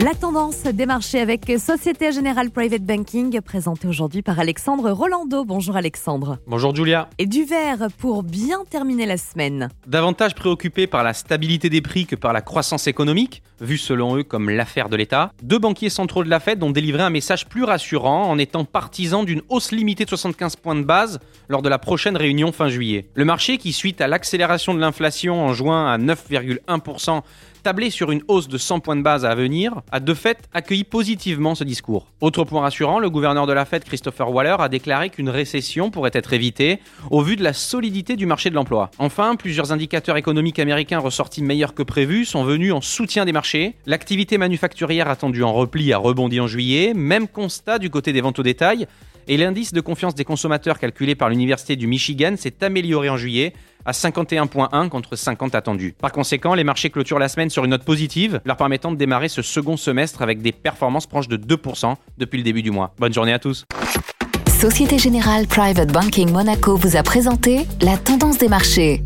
La tendance des marchés avec Société Générale Private Banking, présentée aujourd'hui par Alexandre Rolando. Bonjour Alexandre. Bonjour Julia. Et du vert pour bien terminer la semaine. Davantage préoccupés par la stabilité des prix que par la croissance économique, vue selon eux comme l'affaire de l'État, deux banquiers centraux de la Fed ont délivré un message plus rassurant en étant partisans d'une hausse limitée de 75 points de base lors de la prochaine réunion fin juillet. Le marché, qui suite à l'accélération de l'inflation en juin à 9,1%, tablé sur une hausse de 100 points de base à venir, a de fait accueilli positivement ce discours. Autre point rassurant, le gouverneur de la Fed, Christopher Waller, a déclaré qu'une récession pourrait être évitée au vu de la solidité du marché de l'emploi. Enfin, plusieurs indicateurs économiques américains ressortis meilleurs que prévu sont venus en soutien des marchés. L'activité manufacturière attendue en repli a rebondi en juillet, même constat du côté des ventes au détail, et l'indice de confiance des consommateurs calculé par l'Université du Michigan s'est amélioré en juillet à 51.1 contre 50 attendus. Par conséquent, les marchés clôturent la semaine sur une note positive, leur permettant de démarrer ce second semestre avec des performances proches de 2% depuis le début du mois. Bonne journée à tous. Société Générale Private Banking Monaco vous a présenté la tendance des marchés.